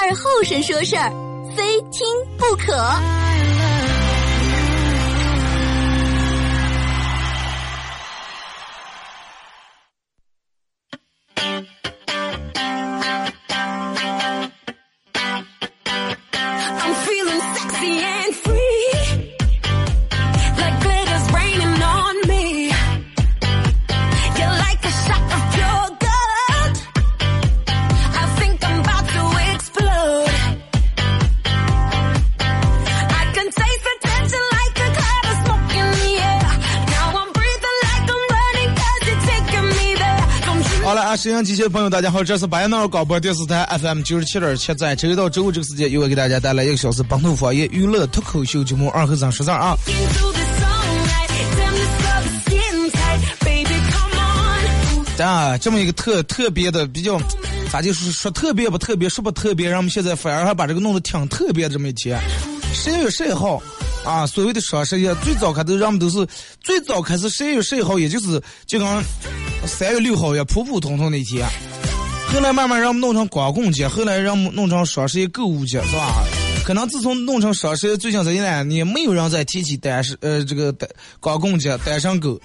二后生说事儿，非听不可。机器朋友，大家好，这是白闹广播电视台 FM 九十七点七，在周一到周五这个时间，又会给大家带来一个小时本土方言娱乐脱口秀节目《二和尚说事儿》啊。啊，这么一个特特别的比较，咋就是说特别不特别，说不特别，让我们现在反而还把这个弄得挺特别的这么一天。十一月十一号啊，所谓的双十一，最早开头人们都是最早开始十一月十一号，也就是就跟三月六号也普普通通的一天。后来慢慢让我们弄成光棍节，后来让我们弄成双十一购物节，是吧？可能自从弄成双十一，最近这一两年，没有人再提起单身呃这个单光棍节、单身狗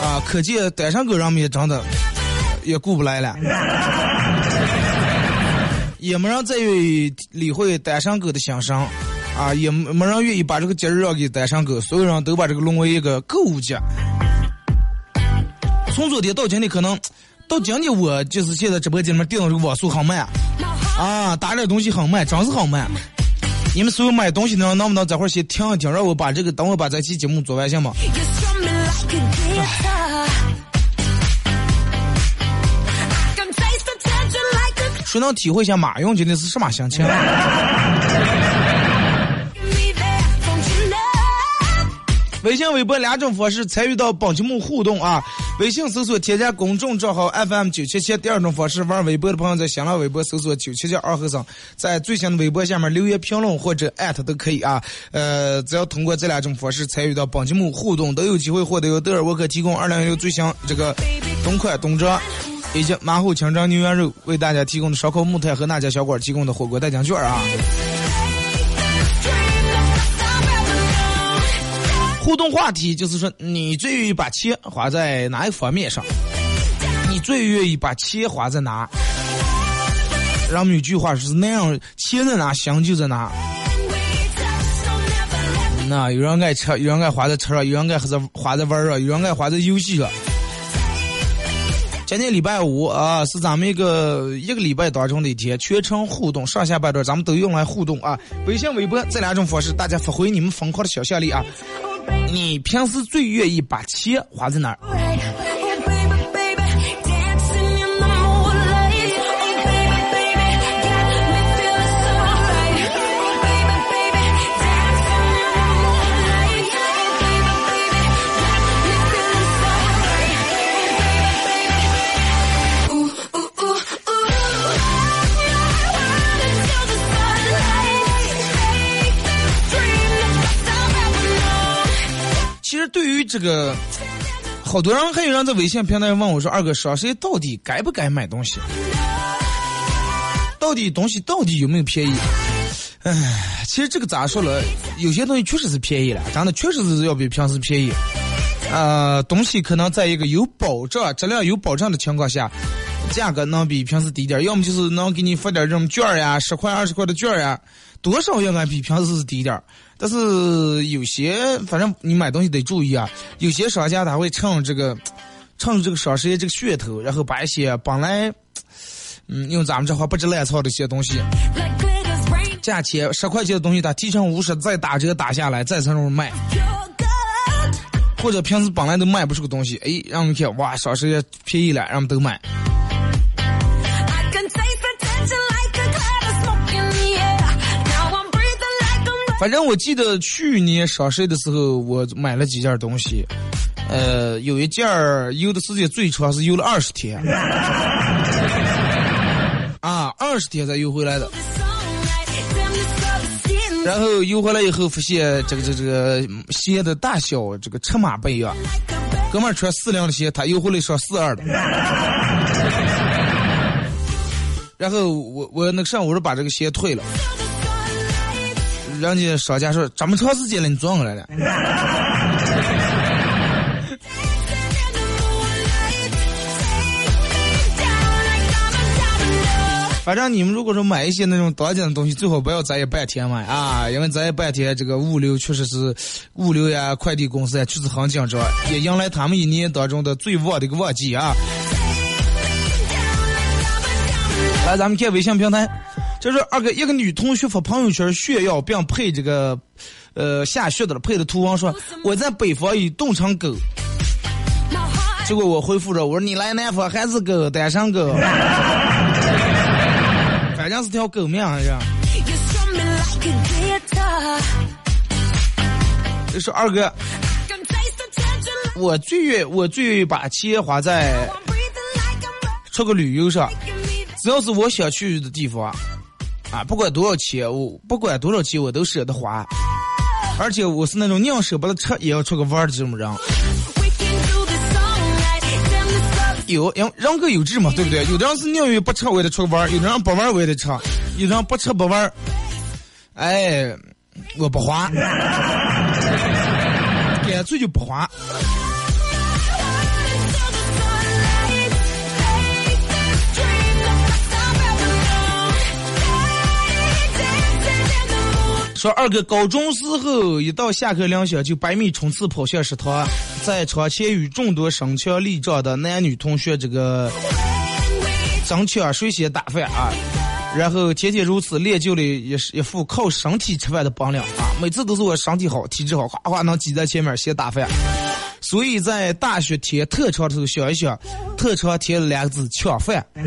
啊，可见单身狗人们也真的也顾不来了，也没人再愿意理会单身狗的心声啊，也没没人愿意把这个节日要给带上狗，所有人都把这个沦为一个购物节。从昨天到今天，可能到今天我就是现在直播间里面订的这个网速很慢啊，打点东西很慢，真是很慢。你们所有买东西的人，能不能这会儿先听一听，让我把这个等我把这期节目做完行吗谁能体会一下马云今天是什么心情？微信、微博两种方式参与到本节目互动啊！微信搜索添加公众账号 FM 九七七，第二种方式玩微博的朋友在新浪微博搜索九七七二和尚，在最新的微博下面留言评论或者艾特都可以啊。呃，只要通过这两种方式参与到本节目互动，都有机会获得由德尔沃克提供二零一六最新这个冬款冬装以及马虎清蒸牛羊肉为大家提供的烧烤木炭和那家小馆提供的火锅代金券啊。互动话题就是说，你最愿意把钱花在哪一方面上？你最愿意把钱花在哪？让我们有句话是那样，钱在哪，香就在哪。那有人爱车，有人爱花在车上，有人爱在花在玩儿上，有人爱花在游戏上。今天礼拜五啊，是咱们一个一个礼拜当中的一天，全程互动，上下半段咱们都用来互动啊。微信、微博这两种方式，大家发挥你们疯狂的想象力啊！你平时最愿意把钱花在哪儿？对于这个，好多人还有人在微信平台问我说：“二哥，双十一到底该不该买东西？到底东西到底有没有便宜？”唉，其实这个咋说了，有些东西确实是便宜了，真的确实是要比平时便宜。呃，东西可能在一个有保障、质量有保障的情况下，价格能比平时低点，要么就是能给你发点儿这种券呀，十块、二十块的券呀，多少应该比平时是低点儿。但是有些，反正你买东西得注意啊，有些商家他会趁这个，趁这个双十一这个噱头，然后把一些本来，嗯，用咱们这话不知烂草的一些东西，价钱十块钱的东西，他提成五十，再打折打下来，再从那卖。或者平时本来都卖不出个东西，哎，让我们看哇，双十一便宜了，让我们都买。反正我记得去年双十一的时候，我买了几件东西，呃，有一件儿邮的时间最长是邮了二十天，啊，二十天才邮回来的。然后邮回来以后，发现这个这个这个鞋的大小这个尺码不一样，哥们儿穿四零的鞋，他邮回来双四二的。然后我我那个上午是把这个鞋退了，人家商家说这么长时间了，你撞过来了。反正你们如果说买一些那种当季的东西，最好不要在意半天买啊，因为在意半天这个物流确实是物流呀、快递公司呀，确实很紧张，也迎来他们一年当中的最旺的一个旺季啊。来，咱们看微信平台，这是二哥一个女同学发朋友圈炫耀，并配这个呃下雪的了，配的图文说我在北方已冻成狗。结果我回复着我说你来南方还是狗，单身狗。反正是条狗命啊！这这是二哥，我最愿我最愿意把钱花在出个旅游上，只要是我想去的地方，啊，不管多少钱，我不管多少钱我都舍得花，而且我是那种宁舍不得吃也要出个弯的这种人。有，人人各有志嘛，对不对？有的人是宁愿不吃我也得出个弯，有的人不玩我也得吃，有的人不吃不玩，哎，我不花，干脆就不花。说二哥高中时候一到下课铃响就百米冲刺跑向食堂，在窗前与众多身强力壮的男女同学这个争抢谁先打饭啊！然后天天如此，练就了一一副靠身体吃饭的本领啊！每次都是我身体好、体质好，哗哗能挤在前面先打饭。所以在大学填特长的时候想一想，特长填了两个字抢饭。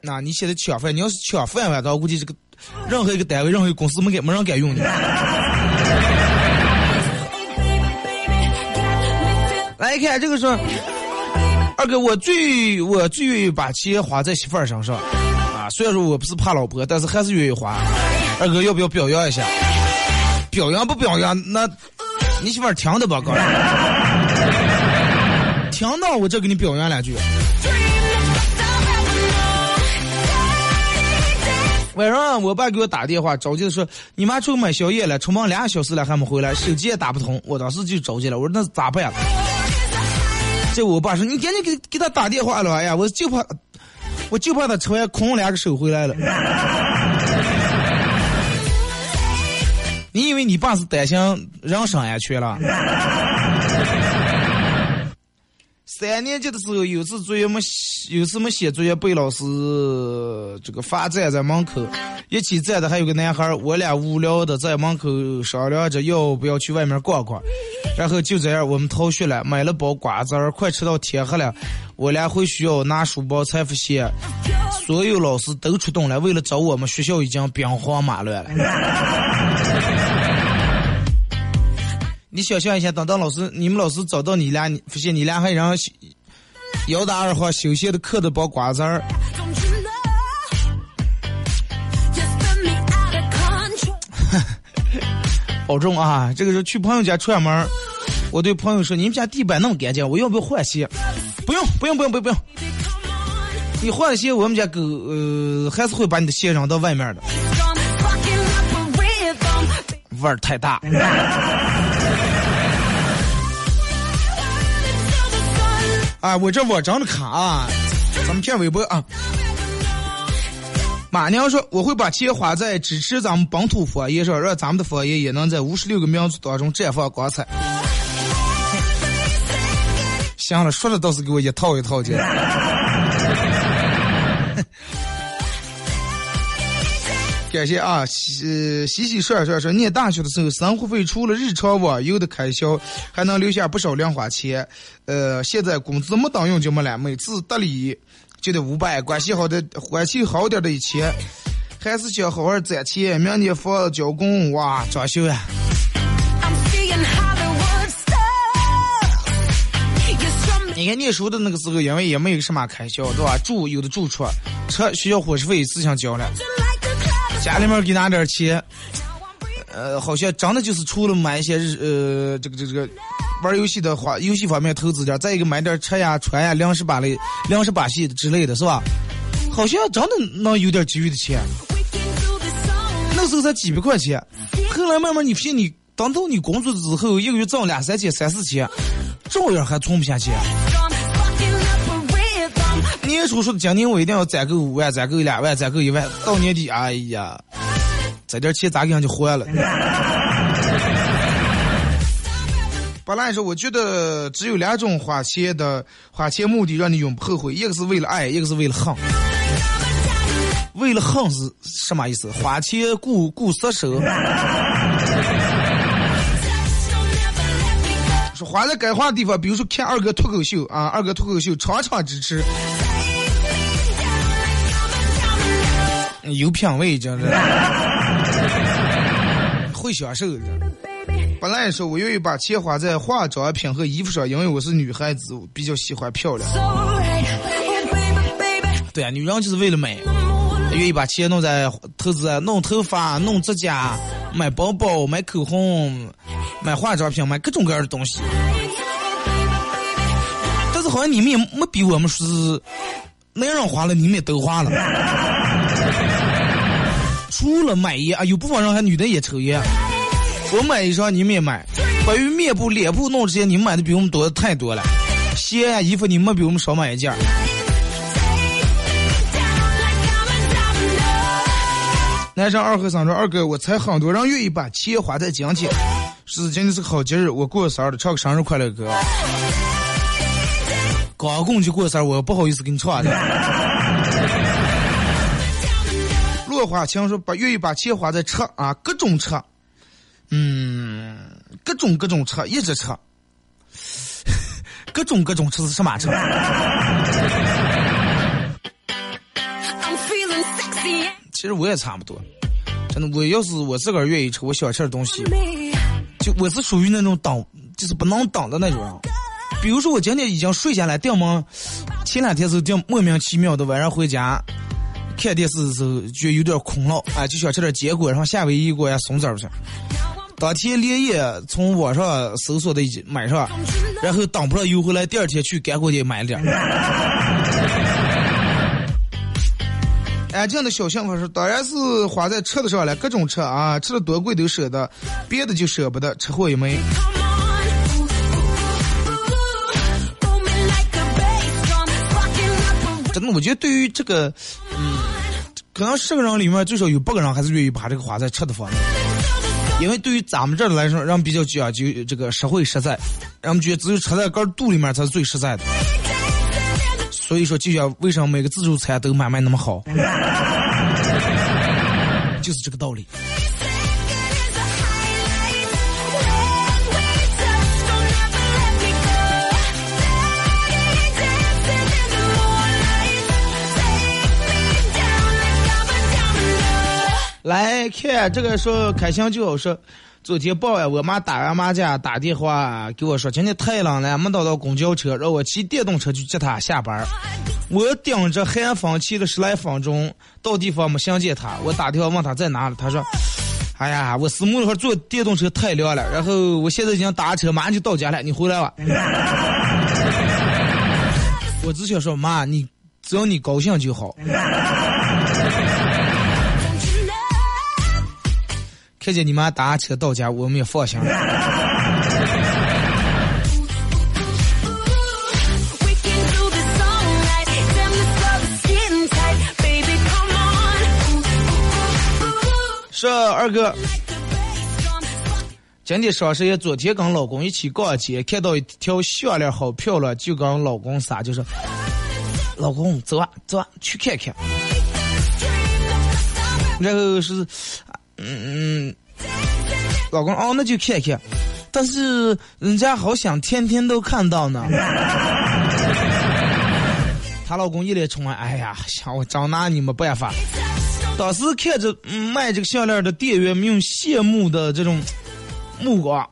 那你现在抢饭，你要是抢饭碗，我估计这个任何一个单位、任何一个公司没敢没人敢用 你。来看这个说，二哥，我最我最愿意把钱花在媳妇儿身上啊。虽然说我不是怕老婆，但是还是愿意花。二哥要不要表扬一下？表扬不表扬？那你媳妇儿听的吧，哥。听到我这给你表扬两句。晚上我爸给我打电话，着急的说：“你妈出去买宵夜了，出门两个小时了还没回来，手机也打不通。”我当时就着急了，我说：“那咋办？”这我爸说：“你赶紧给给他打电话了。”哎呀，我就怕，我就怕他吃完空两个手回来了。你以为你爸是担心人身安全了？三年级的时候，有次作业没写，有次没写作业，被老师这个罚站在门口。一起站的还有个男孩，我俩无聊的在门口商量着要不要去外面逛逛。然后就这样，我们逃学了，买了包瓜子儿，快吃到天黑了。我俩回学校拿书包，才发现所有老师都出动了，为了找我们，学校已经兵荒马乱了。你想象一下，等到老师你们老师找到你俩，你发现你俩还让摇打二号休闲的嗑的包瓜子儿，保重啊！这个是去朋友家串门，我对朋友说：“你们家地板那么干净，我要不要换鞋？”不用，不用，不用，不用，不用。你换鞋，我们家狗呃还是会把你的鞋扔到外面的，味儿太大。啊，我这网长的卡啊，咱们看微博啊。马娘说：“我会把钱花在支持咱们本土方言上，让咱们的方言也能在五十六个民族当中绽放光彩。”行了，说的倒是给我一套一套的。感谢啊，洗洗洗涮涮说，念大学的时候，生活费除了日常网游的开销，还能留下不少零花钱。呃，现在工资没当用就没了，每次得礼就得五百，关系好的关系好点的一千，还是想好好攒钱，明年房子交工，哇，装修呀。你看念书的那个时候，因为也没有什么开销，对吧？住有的住处，车学校伙食费自行交了.家里面给拿点钱，呃，好像真的就是除了买一些日呃这个这个这个玩游戏的话，游戏方面投资点，再一个买点车呀、船呀、粮食把类、粮食把戏之类的，是吧？好像真的能有点积蓄的钱，那时候才几百块钱，后来慢慢你骗你当到你工作之后，一个月挣两三千、三四千，照样还存不下钱。年初说的今年我一定要攒够五万，攒够两万，攒够一万，到年底，哎呀，这点钱咋给人就还了？本来说，我觉得只有两种花钱的花钱目的让你永不后悔，一个是为了爱，一个是为了恨。为了恨是什么意思？花钱顾顾色手，说花在该花的地方，比如说看二哥脱口秀啊，二哥脱口秀场场支持，有品味，真是 会享受的。本来说我愿意把钱花在化妆品和衣服上，因为我是女孩子，我比较喜欢漂亮。So right. Oh. 对啊，女人就是为了美，愿意把钱弄在投资弄头发、弄指甲、买包包、买口红、买化妆品、买各种各样的东西。但是好像你们也没比我们是男人花了，你们也都花了。除了买烟啊，有部分人还女的也抽烟。我买一双，你们也买。关于面部、脸部弄这些，你们买的比我们多的太多了。鞋啊、衣服，你们比我们少买一件儿。男生二和三说：“二哥，我猜很多人愿意把钱花在金钱。是今天是个好节日，我过生日，唱个生日快乐歌。刚过去过生日，我不好意思给你唱的。落花情说把愿意把钱花在车啊，各种车，嗯，各种各种车，一直车，各种各种车是什么车？其实我也差不多，真的，我要是我自个儿愿意吃我想吃的东西，就我是属于那种等，就是不能等的那种。人。比如说我今天已经睡下来，定门，前两天是定莫名其妙的晚上回家看电视的时候，就有点空了，哎，就想吃点坚果，然后夏威夷果呀、松子儿去。当天连夜从网上搜索的买上，然后等不了邮回来，第二天去干货店买点儿。安静的小幸福说，当然是花在吃的上了，各种吃啊，吃的多贵都舍得，别的就舍不得，吃货一枚。那，我觉得对于这个，嗯，可能十个人里面最少有八个人还是愿意把这个花在吃的方面，因为对于咱们这儿来说，人比较讲究这个实惠实在，人们觉得只有吃在个肚里面才是最实在的。所以说，就像为什么每个自助餐都买卖那么好，就是这个道理。来看这个说开心就好说，昨天傍晚我妈打完麻将打电话给我说，今天太冷了，没找到公交车，让我骑电动车去接她下班。我顶着寒风骑了十来分钟，到地方没相见她，我打电话问她在哪了，她说：“哎呀，我私募那会坐电动车太凉了，然后我现在已经打车，马上就到家了，你回来吧。”我只想说妈，你只要你高兴就好。看见你妈打车到家，我们也放心了。说二哥，今天双十一，昨天跟老公一起逛街，看到一条项链好漂亮，就跟老公撒，就是老公走啊走啊去看看。然后是嗯嗯，老公哦，那就看看，但是人家好想天天都看到呢。她老公一脸宠爱，哎呀，想我找拿你没办法。当时看着嗯卖这个项链的店员们用羡慕的这种目光，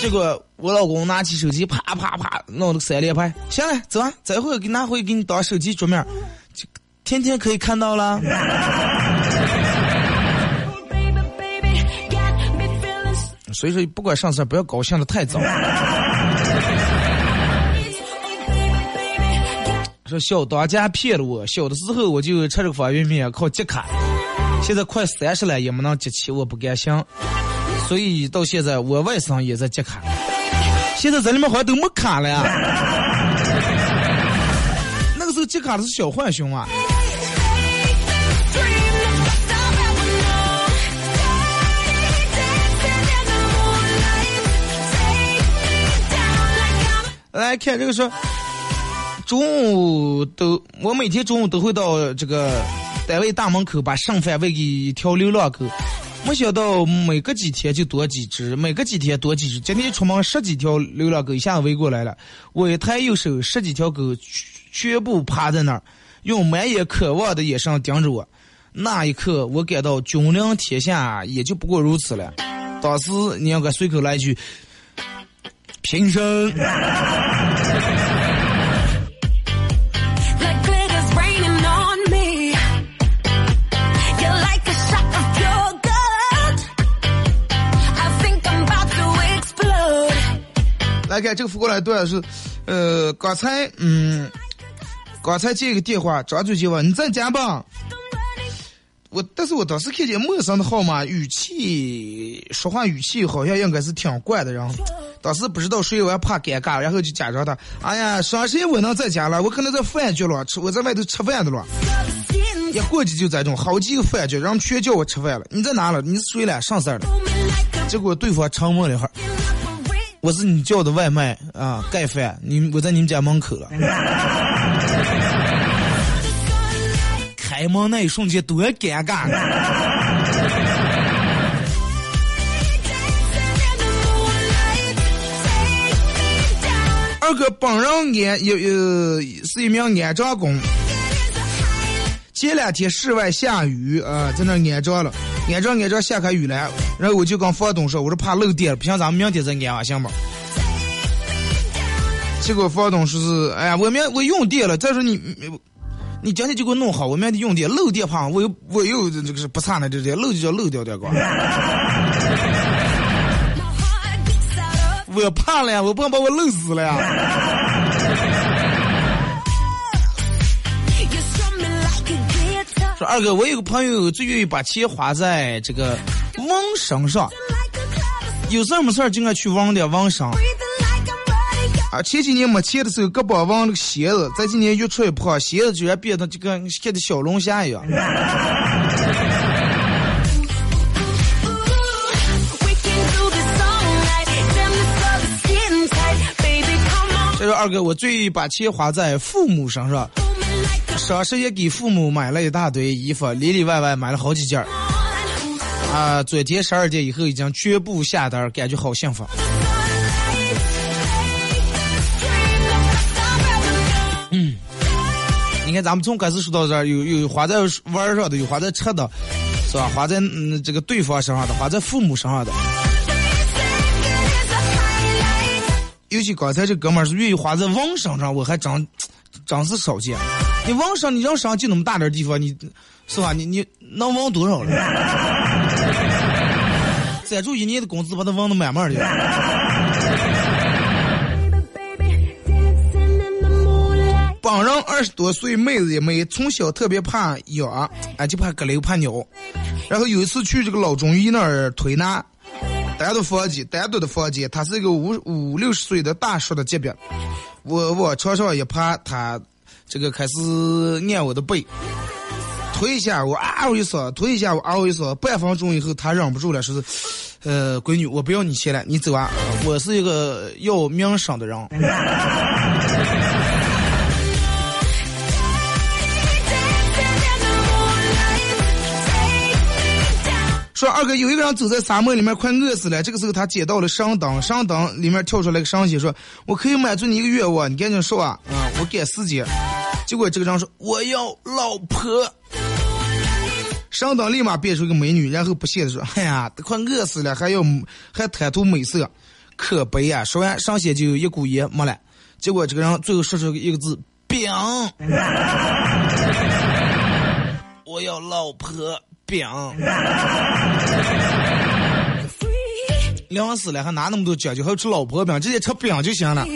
结果我老公拿起手机，啪啪啪弄了个三连拍。行了，走啊，这会给拿回给你当手机桌面，天天可以看到了。所以说，不管上事不要高兴的太早。说小当家骗了我，小的时候我就吃这个方便面靠集卡，现在快三十了也没能集齐，我不甘心，所以到现在我外甥也在集卡，现在这里面好像都没卡了呀。那个时候集卡的是小浣熊啊，来看这个说，中午都我每天中午都会到这个单位大门口把剩饭喂给一条流浪狗，没想到每隔几天就多几只，每隔几天多几只。今天出门十几条流浪狗一下子围过来了，我一抬右手，十几条狗全全部趴在那儿，用满眼渴望的眼神盯着我。那一刻，我感到君临天下也就不过如此了。当时你应该随口来一句：“平生。”来看这个发过来段是，呃，刚才嗯，刚才接一个电话，张嘴就问你在家吧？我但是我当时看见陌生的号码，语气说话语气好像应该是挺怪的，然后当时不知道谁，我还怕尴尬，然后就假装他，哎呀，双十一我能在家了，我可能在饭局了，吃我在外头吃饭的了，一过去就这种好几个饭局，然后全叫我吃饭了，你在哪了？你是谁了？上事儿了？结果对方沉默了一会儿。我是你叫的外卖啊，盖饭，你我在你们家门口了。开门那一瞬间多尴尬二哥本人安有有是一名安装工，前两天室外下雨啊、在那安装了，安装安装下开雨了，然后我就跟房东说，我说怕漏电，不行咱们明天再安啊，行吗？结果房东说是，哎呀，我明我用电了，再说你你你今天就给我弄好，我明天用电，漏电怕我又我又这个是不差呢，这这漏就叫漏掉点光。我怕了呀，我怕把我漏死了呀。说二哥，我有个朋友最愿意把钱花在这个网身上，有事儿没事儿就爱去网点网上。啊，前几年没钱的时候，胳膊忘那个鞋子，这几年越出越胖，鞋子居然变得就跟现在小龙虾一样。这说二哥，我最把钱花在父母身上，双十一给父母买了一大堆衣服，里里外外买了好几件儿。啊，昨天十二点以后已经全部下单，感觉好幸福。嗯你看，咱们从开始说到这儿，有有花在玩儿上的，有花在吃的，是吧？花在嗯这个对方身上的，花在父母身上的。尤其刚才这哥们儿是愿意花在网身上，我还真真是少见。你网上，你人生就那么大点地方，你是吧？你你能网多少了？攒住一年的工资，把它网的满满的。本人二十多岁妹子也没，从小特别怕痒，啊就怕搁溜怕鸟。然后有一次去这个老中医那儿推拿，单独房间，单独的房间，他是一个五五六十岁的大叔的级别。我往床上一趴，他这个开始按我的背，推一下我啊我一声，推一下我啊我一声，半分钟以后他忍不住了，说是，呃，闺女，我不要你钱了，你走啊，我是一个要名声的人。说二哥有一个人走在沙漠里面，快饿死了。这个时候他捡到了上当，上当里面跳出来个神仙，说：“我可以满足你一个愿望，你赶紧说啊！啊，我赶时间。”结果这个人说：“我要老婆。”上当立马变出一个美女，然后不屑的说：“哎呀，都快饿死了，还要还贪图美色，可悲呀！”说完，上仙就一股烟没了。结果这个人最后说出一个字：“饼。” 我要老婆饼。凉死了，还拿那么多讲究，还要吃老婆饼，直接吃饼就行了。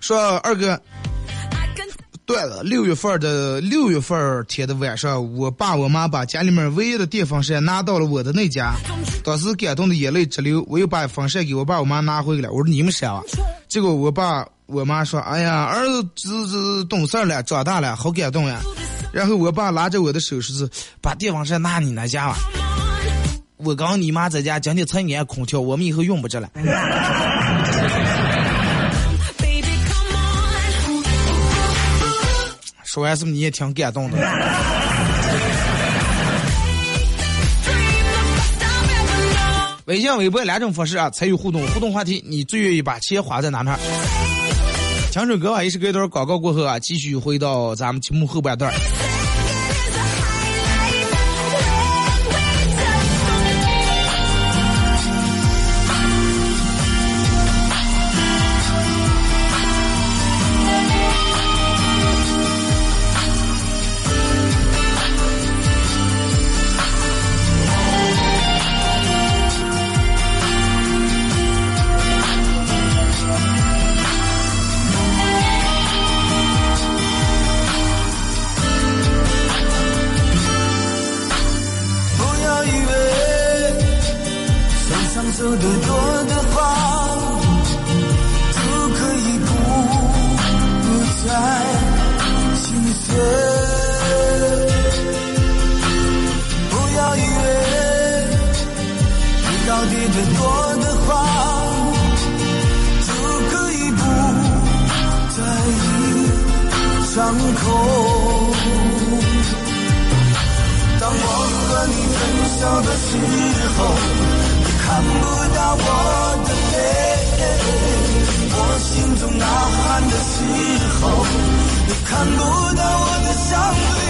说二哥对了，六月份的六月份天的晚上，我爸我妈把家里面唯一的电风扇拿到了我的那家，当时感动的眼泪直流，我又把风扇给我爸我妈拿回来了。我说你们扇啊，结果我爸我妈说：“哎呀，儿子这这懂事了，长大了，好感动呀。”然后我爸拉着我的手说是把电风扇拿你那家吧。我刚你妈在家今天才安空调，我们以后用不着了。说完是不是你也挺感动的？微信、微博两种方式啊参与互动，互动话题你最愿意把钱花在哪哪儿？听首歌吧，也是隔一段广告过后啊，继续回到咱们节目后半段我的泪；我心中呐喊的时候，你看不到我的伤悲。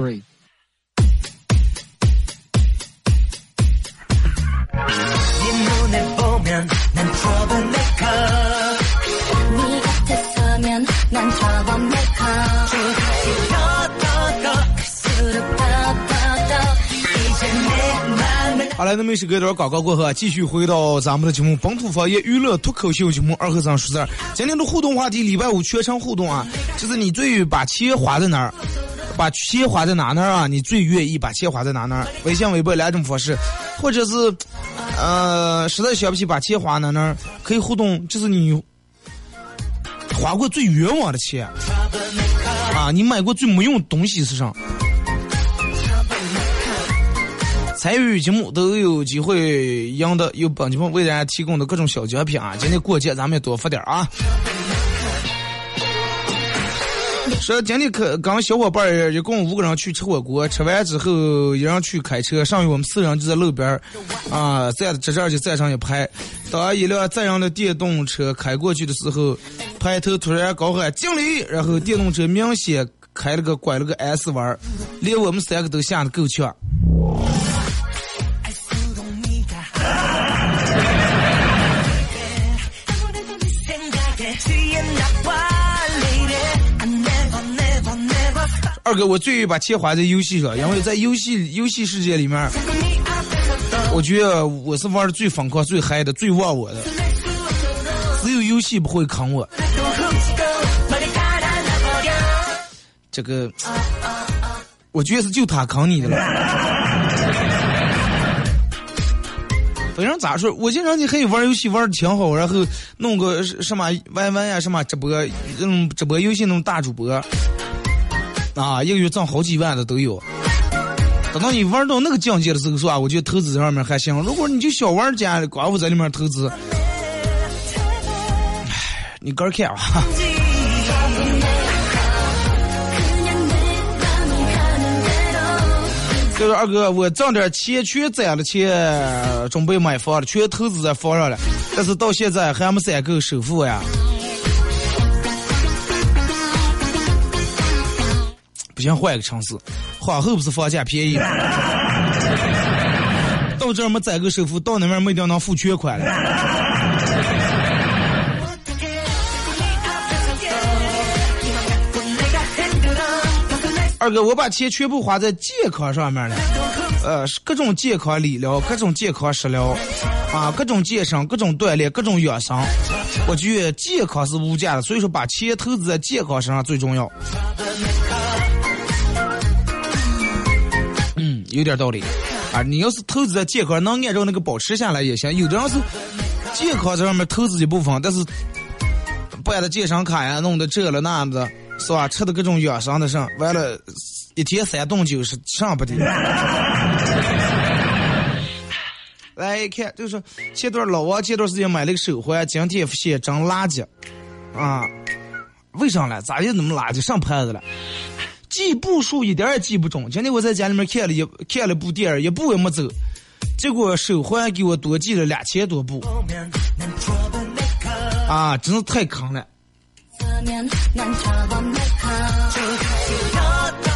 을好来，那么是隔一段广告过后啊，继续回到咱们的节目《本土方言娱乐脱口秀》节目二和尚说事儿。今天的互动话题，礼拜五全程互动啊，就是你最把钱花在哪儿，把钱花在哪哪儿啊？你最愿意把钱花在哪哪儿？微信、微博两种方式，或者是呃，实在想不起把钱花哪哪儿，可以互动，就是你花过最冤枉的钱啊，你买过最没用的东西是啥？参与节目都有机会赢得由本节目为大家提供的各种小奖品啊！今天过节咱们也多发点啊。说今天可跟小伙伴儿一共五个人去吃火锅，吃完之后一人去开车，剩余我们四人就在路边儿啊站在这这儿就站上一排。当一辆这样的电动车开过去的时候，排头突然高喊“敬礼”，然后电动车明显开了个拐了个 S 弯儿，连我们三个都吓得够呛。二哥，我最愿意把钱花在游戏上，因为在游戏游戏世界里面，我觉得我是玩的最疯狂、最嗨的、最忘我的，只有游戏不会坑我。这个，我觉得是就他坑你的了。反正咋说，我经常你可以玩游戏玩的挺好，然后弄个什么 YY 呀、什么直播，嗯，直播游戏那种大主播。啊，一个月挣好几万的都有。等到你玩到那个境界的时候，是吧？我觉得投资这方面还行。如果你就小玩家，光我在里面投资，唉，你个儿看吧。就是二哥，我挣点钱，全攒了钱，准备买房了，全投资在房上了，但是到现在还没攒够首付呀。不行，换个城市。皇后不是房价便宜吗？到这儿没攒够首付，到那边没一定能付全款了。二哥，我把钱全部花在健康上面了，呃，各种健康理疗，各种健康食疗，啊，各种健身，各种锻炼，各种养生。我觉得健康是无价的，所以说把钱投资在健康身上最重要。有点道理。啊，你要是投资在健康，能按照那个保持下来也行。有的人是健康这上面投资一部分，但是办的健身卡呀，弄的这了那的，是吧？吃的各种养生的上，完了，一天三顿酒是上不的。来一看，就是前段老王前段时间买了个手环，今天发现真垃圾，啊，为啥呢？咋就那么垃圾？上牌子了？记步数一点也记不准。今天我在家里面看了一看了部电影，一步也没走，结果手环给我多记了两千多步，啊，真是太坑了。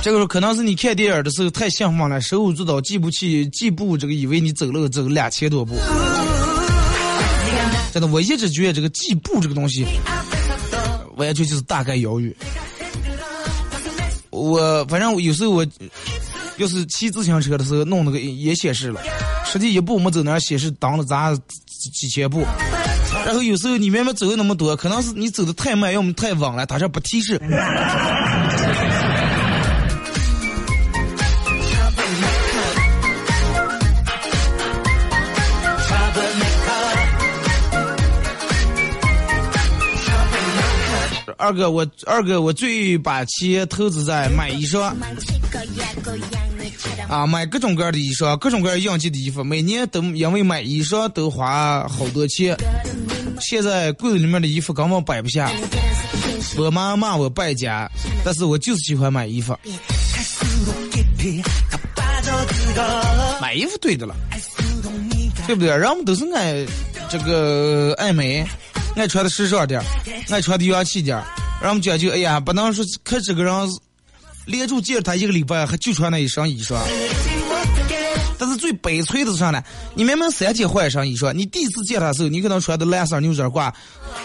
这个时候可能是你看电影的时候太兴奋了，手舞足蹈，记不起记步，这个以为你走了走两千多步。真的，我一直觉得这个记步这个东西，完全就是大概遥远。我反正我有时候我要是骑自行车的时候弄那个也显示了，实际一步我们走那显示挡了咱几千步。然后有时候你明明走的那么多，可能是你走的太慢，要么太稳了，它这不提示。二哥，我二哥，我最把钱投资在买衣裳，啊，买各种各样的衣裳，各种各样样季的衣服，每年都因为买衣裳都花好多钱。现在柜子里面的衣服根本摆不下，我妈骂我败家，但是我就是喜欢买衣服。买衣服对的了，对不对？人们都是爱这个爱美，爱穿的时尚点儿，爱穿的洋气点儿。让我们讲究，哎呀，不能说看这个人连住见他一个礼拜，还就穿那一身衣裳。但是最悲催的是啥呢？你明明三天换一身衣裳，你第一次见他的时候，你可能穿的蓝色牛仔褂，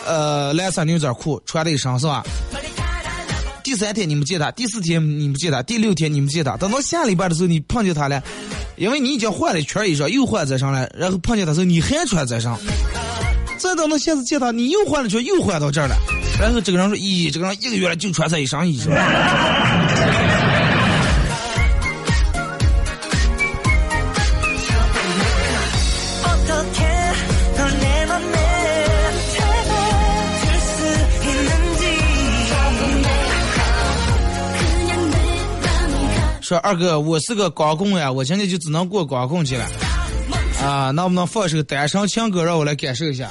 呃，蓝色牛仔裤，穿的一身是吧？第三天你们见他，第四天你们见他，第六天你们见他，等到下礼拜的时候你碰见他了，因为你已经换了一圈衣裳，又换在上了，然后碰见他时候你还穿在上，再等到下次见他，你又换了圈，又换到这儿了，然后这个人说：“咦，这个人一个月了就穿这一身衣裳。”说二哥，我是个光棍呀，我现在就只能过光棍去了。啊，能不能放首单身情歌让我来感受一下？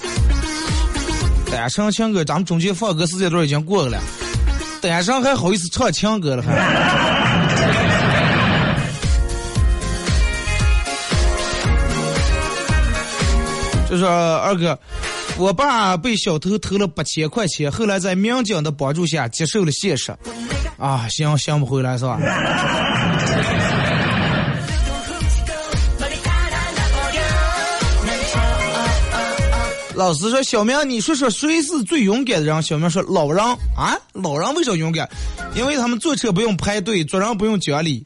单身情歌，咱们中间放歌时间段已经过了，单身还好意思唱情歌了还？就说二哥，我爸被小偷偷了八千块钱，后来在民警的帮助下接受了现实。啊，行，想不回来是吧？老师说：“小明，你说说谁是最勇敢的人？”小明说：“老人啊，老人为啥勇敢？因为他们坐车不用排队，坐人不用讲理。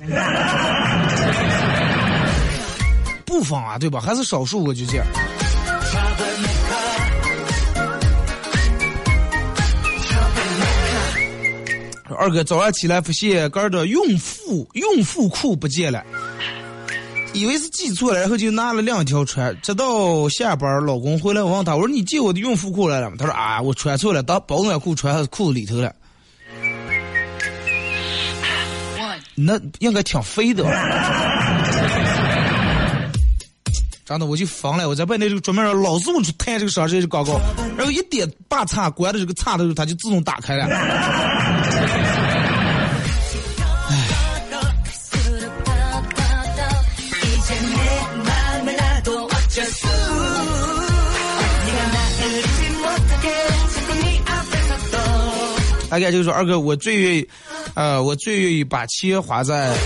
不妨啊，对吧？还是少数，我就这样。二哥早上起来发现哥的孕妇孕妇裤不见了，以为是记错了，然后就拿了两条穿。直到下班，老公回来，我问他，我说你借我的孕妇裤来了吗？他说啊，我穿错了，当保暖裤穿裤子里头了。那应该挺肥的。真的，我就疯了，我在外面这个桌面上老是我去弹这个上这个广告，然后一点把叉关的这个插头，它就自动打开了。大概就是说，二哥，我最愿意，呃，我最愿意把钱花在，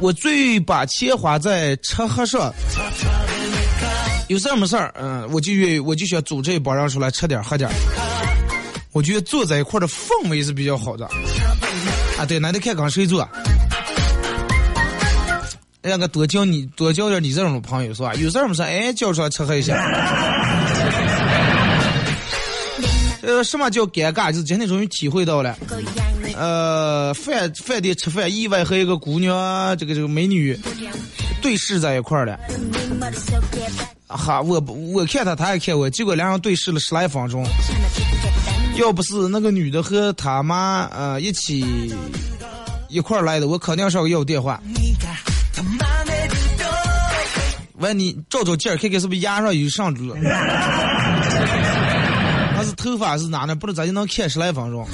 我最把钱花在吃喝上。有事儿没事儿，嗯，我就愿意，我就想组织一帮人出来吃点喝点。我觉得坐在一块的氛围是比较好的。啊，对，那得看跟谁坐。让个多交你多交点你这种朋友是吧？有事儿没事儿，哎，叫出来吃喝一下。呃，什么叫尴尬？就是今天终于体会到了。呃，饭饭店吃饭，意外和一个姑娘，这个这个美女对视在一块儿了。哈，我我看她，她也看我，结果两人对视了十来分钟。要不是那个女的和他妈呃一起一块儿来的，我肯定上个要电话。问你照照镜儿，看看是不是牙上有上珠。头发是哪呢？不知道咋就能看十来分钟。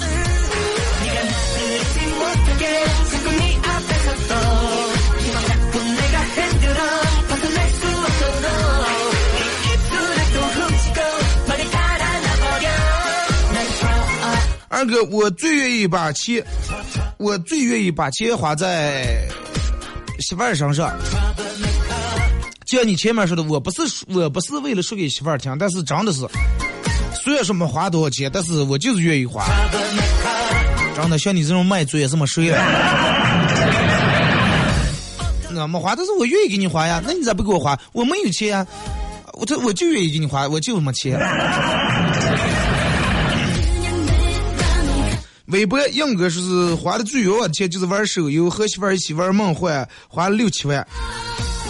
二哥，我最愿意把钱，我最愿意把钱花在媳妇儿身上。就像你前面说的，我不是我不是为了说给媳妇儿听，但是真的是，虽然说没花多少钱，但是我就是愿意花。真的，像你这种卖嘴也是没睡了。我没花，但是我愿意给你花呀。那你咋不给我花？我没有钱呀，我这我就愿意给你花，我就没钱。微博应哥说是花的最冤枉钱就是玩手游，和媳妇儿一起玩梦幻，花了六七万，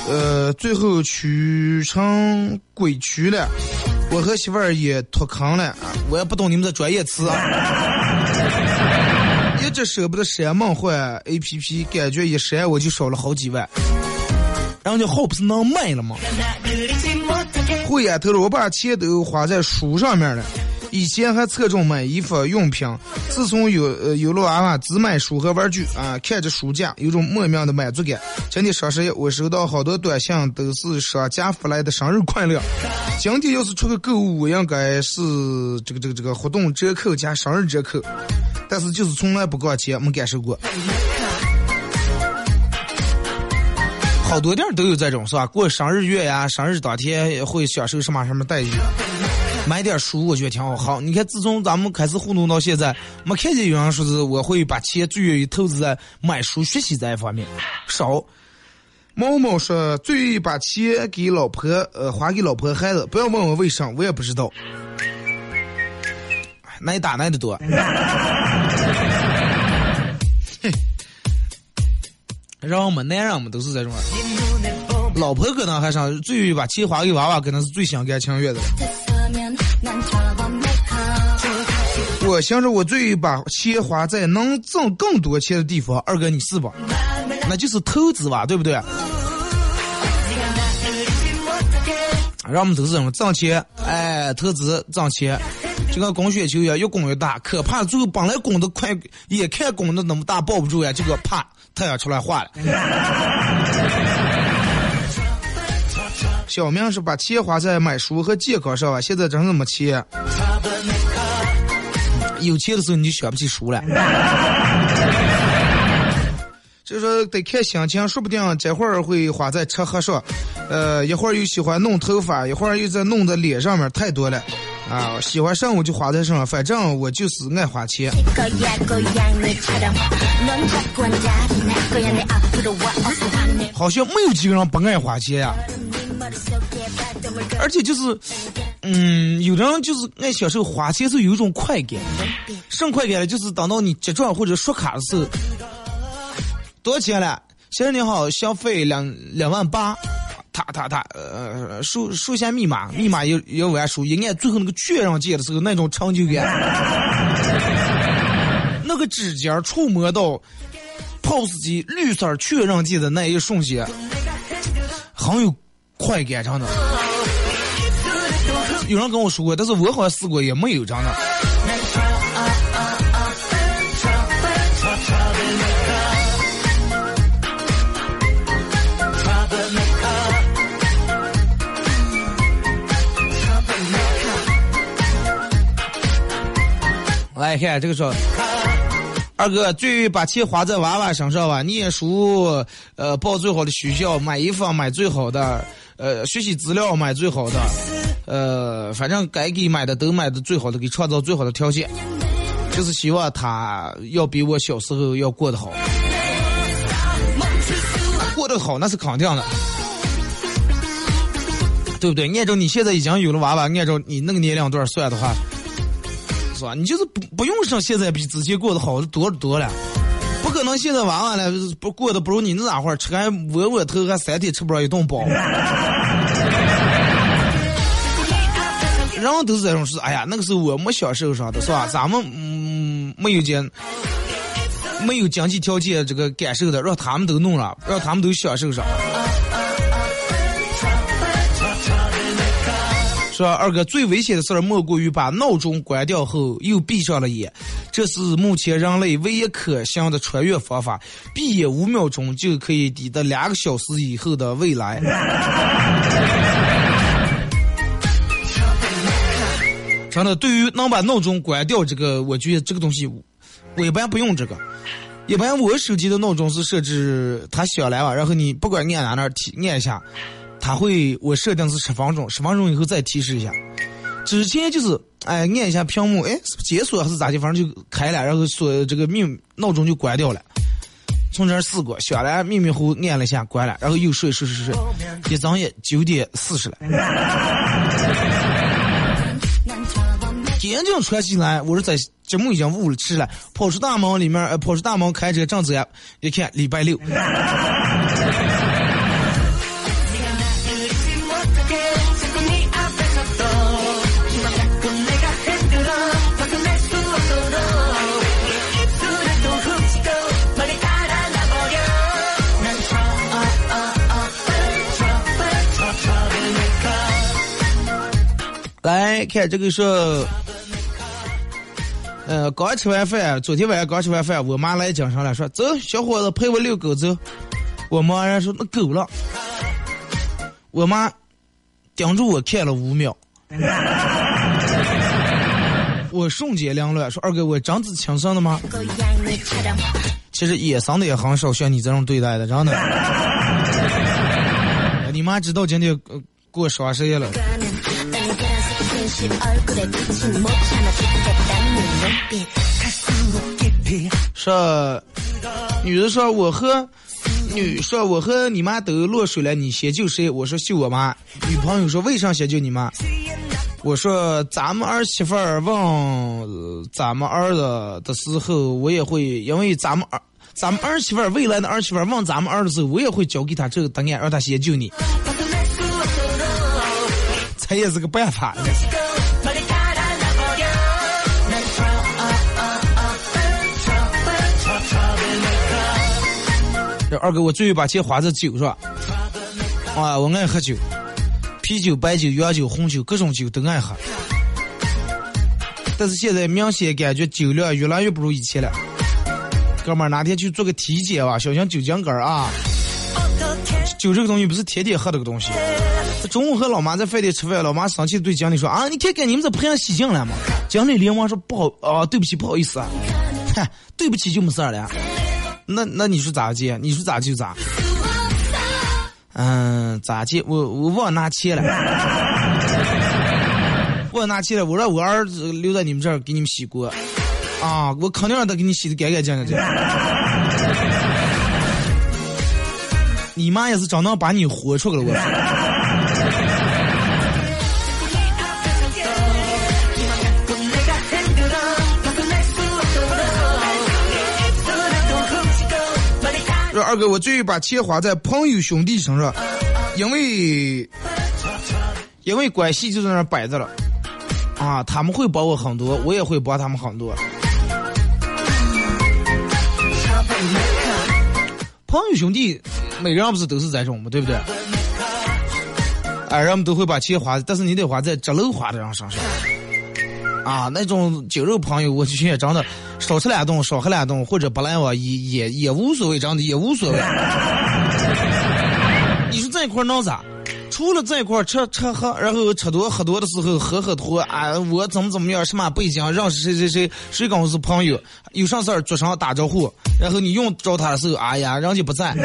呃，最后取成鬼区了。我和媳妇儿也脱坑了，啊我也不懂你们的专业词啊。一直舍不得删梦幻 A P P，感觉一删我就少了好几万。然后就号不是能卖了吗？慧眼头了，我把钱都花在书上面了。以前还侧重买衣服用品，自从有呃有了娃娃，只买书和玩具啊，看着书架有种莫名的满足感。今天双十一，我收到好多短信，都是商家发来的生日快乐。今天要是出个购物，我应该是这个这个这个活动折扣加生日折扣，但是就是从来不逛街，没感受过。好多店都有这种是吧？过生日月呀，生日当天会享受什么什么待遇。买点书，我觉得挺好。好，你看，自从咱们开始互动到现在，没看见有人说是我会把钱最愿意投资在买书、学习这一方面。少。某某说最愿意把钱给老婆，呃，花给老婆孩子。不要问我为啥，我也不知道。那你打那的多。让我们男人们都是这种人。老婆可能还上最愿意把钱花给娃娃，可能是最心甘情愿的。我想着我最把钱花在能挣更多钱的地方。二哥，你是吧？那就是投资吧，对不对？让我们都是这么挣钱，哎，投资挣钱，就跟滚雪球一样，越滚越大，可怕！最后本来滚得快，眼看滚得那么大，抱不住呀，这个啪，太阳出来化了。小明是把钱花在买书和健康上啊，现在真是没钱。有钱的时候你就想不起书了。就是说得看心情，说不定这会儿会花在吃喝上，呃，一会儿又喜欢弄头发，一会儿又在弄在脸上面，太多了。啊，喜欢上我就花在上，反正我就是爱花钱。好像没有几个人不爱花钱呀、而且就是，嗯，有的人就是爱享受花钱是有一种快感，什么快感呢？就是等到你结账或者刷卡的时候，多少钱了？先生你好，消费两两万八，他他他，呃，输输下密码，密码也也完输，一按最后那个确认键的时候，那种成就感，那个指尖触摸到 POS 机绿色确认键的那一瞬间，很有快感，真的。有人跟我说过，但是我好像试过也没有，真的。来看这个说，二哥最把钱花在娃娃身上吧，念书，呃，报最好的学校，买衣服买最好的，呃，学习资料买最好的，呃，反正该给买的都买的最好的，给创造最好的条件，就是希望他要比我小时候要过得好，过得好那是肯定的。对不对？按照你现在已经有了娃娃，按照你那个年龄段算的话，是吧？你就是不不用上现在比之前过得好的多多了，可能现在娃娃呢不过得不如你那会儿吃还窝窝头还三天吃不上一顿饱。人都是这种事，哎呀，那个时候我没享受上的是吧？咱们嗯没有经没有经济条件这个感受的，让他们都弄了，让他们都享受上。说二哥最危险的事儿莫过于把闹钟关掉后又闭上了眼，这是目前人类唯一可行的穿越方法。闭眼五秒钟就可以抵达两个小时以后的未来。真的，对于能把闹钟关掉这个，我觉得这个东西，我一般不用这个。一般我手机的闹钟是设置它响了吧，然后你不管按哪哪提按一下。它会，我设定是十分钟，十分钟以后再提示一下。之前就是，哎，按一下屏幕，哎，是解锁还是咋地？反正就开了，然后锁这个命闹钟就关掉了。从这儿试过，下来，迷迷糊糊按了一下，关了，然后又睡睡睡睡，一睁眼九点四十了。眼睛穿起来，我是在节目已经误了吃了，跑出大门里面，呃，跑出大门开车正走，一看礼拜六。来看这个说，呃，刚吃完饭，昨天晚上刚吃完饭，我妈来讲上了，说走，小伙子陪我遛狗走。我妈人说那狗了，我妈盯住我看了五秒，我瞬间凉了，说二哥，我长子亲生的吗？其实野生的也很少像你这种对待的，真的。你妈知道今天呃过双十一了。说，女的说我和女说我和你妈都落水了，你先救谁？我说救我妈。女朋友说为啥先救你妈？我说咱们儿媳妇儿问咱们儿子的时候，我也会因为咱们儿咱们儿媳妇儿未来的儿媳妇儿问咱们儿的时候，我也会教给他这个答案，让他先救你。这也是个办法。二哥，我最近把钱花在酒上。啊，我爱喝酒，啤酒、白酒、洋酒、红酒，各种酒都爱喝。但是现在明显感觉酒量越来越不如以前了。哥们儿，哪天去做个体检吧，小心酒精肝啊！酒这个东西不是天天喝这个东西。中午和老妈在饭店吃饭，老妈生气对经理说：“啊，你看看你们这培养洗净了吗？”经理连忙说：“不好啊，对不起，不好意思啊。”哼，对不起就没事了。那那你说咋接？你说咋就咋？嗯，咋接？我我忘拿钱了，忘拿钱了。我让我儿子留在你们这儿给你们洗锅，啊，我肯定让他给你洗的干干净净的。你妈也是真能把你活出来了，我。二哥，我最近把钱花在朋友兄弟身上，因为因为关系就在那摆着了，啊，他们会帮我很多，我也会帮他们很多。朋友兄弟，每个人不是都是这种嘛，对不对？哎，人们都会把钱花，但是你得花在值漏花的人身上。啊，那种酒肉朋友，我就觉得真的少吃两顿，少喝两顿，或者不来往也也也无所谓，真的也无所谓。你说在一块儿闹咋？除了在一块吃吃喝，然后吃多喝多的时候喝喝多啊，我怎么怎么样，什么背景，认识谁谁谁，谁跟我是朋友，有啥事儿桌上打招呼，然后你用着他的时候，哎呀，人家不在。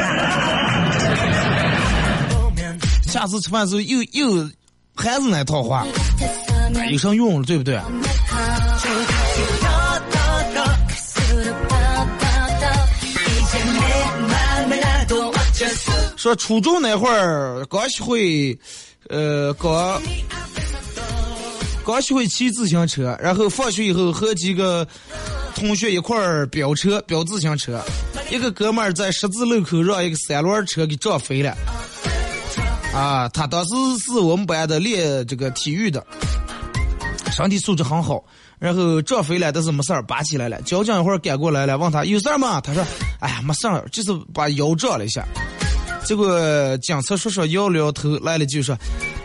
下次吃饭的时候又又还是那套话，哎有啥用了，对不对？说初中那会儿刚学会，呃，刚刚学会骑自行车，然后放学以后和几个同学一块儿飙车，飙自行车，一个哥们儿在十字路口让一个三轮车给撞飞了。啊，他当时是我们班的练这个体育的，身体素质很好，然后撞飞了，但是没事儿，拔起来了。交警一会儿赶过来了，问他有事儿吗？他说：“哎呀，没事儿，就是把腰撞了一下。”结果警察叔叔摇了摇头，来了句说：“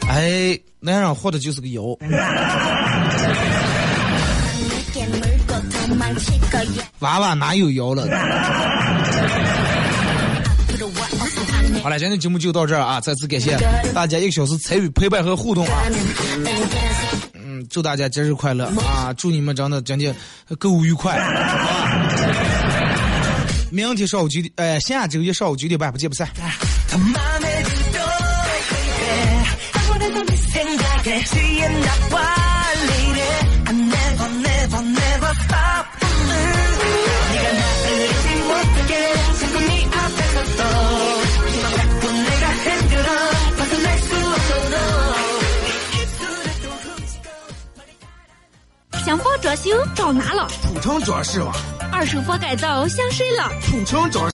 哎，男人活的就是个腰。”娃娃哪有腰了？好了，今天节目就到这儿啊！再次感谢大家一个小时参与陪伴和互动啊！嗯，祝大家节日快乐啊！祝你们真的今天购物愉快啊！明天上午九点，哎，下周一上午九点半不见不散。想房装修找哪了？土城装饰网，二手房改造想谁了？土城装。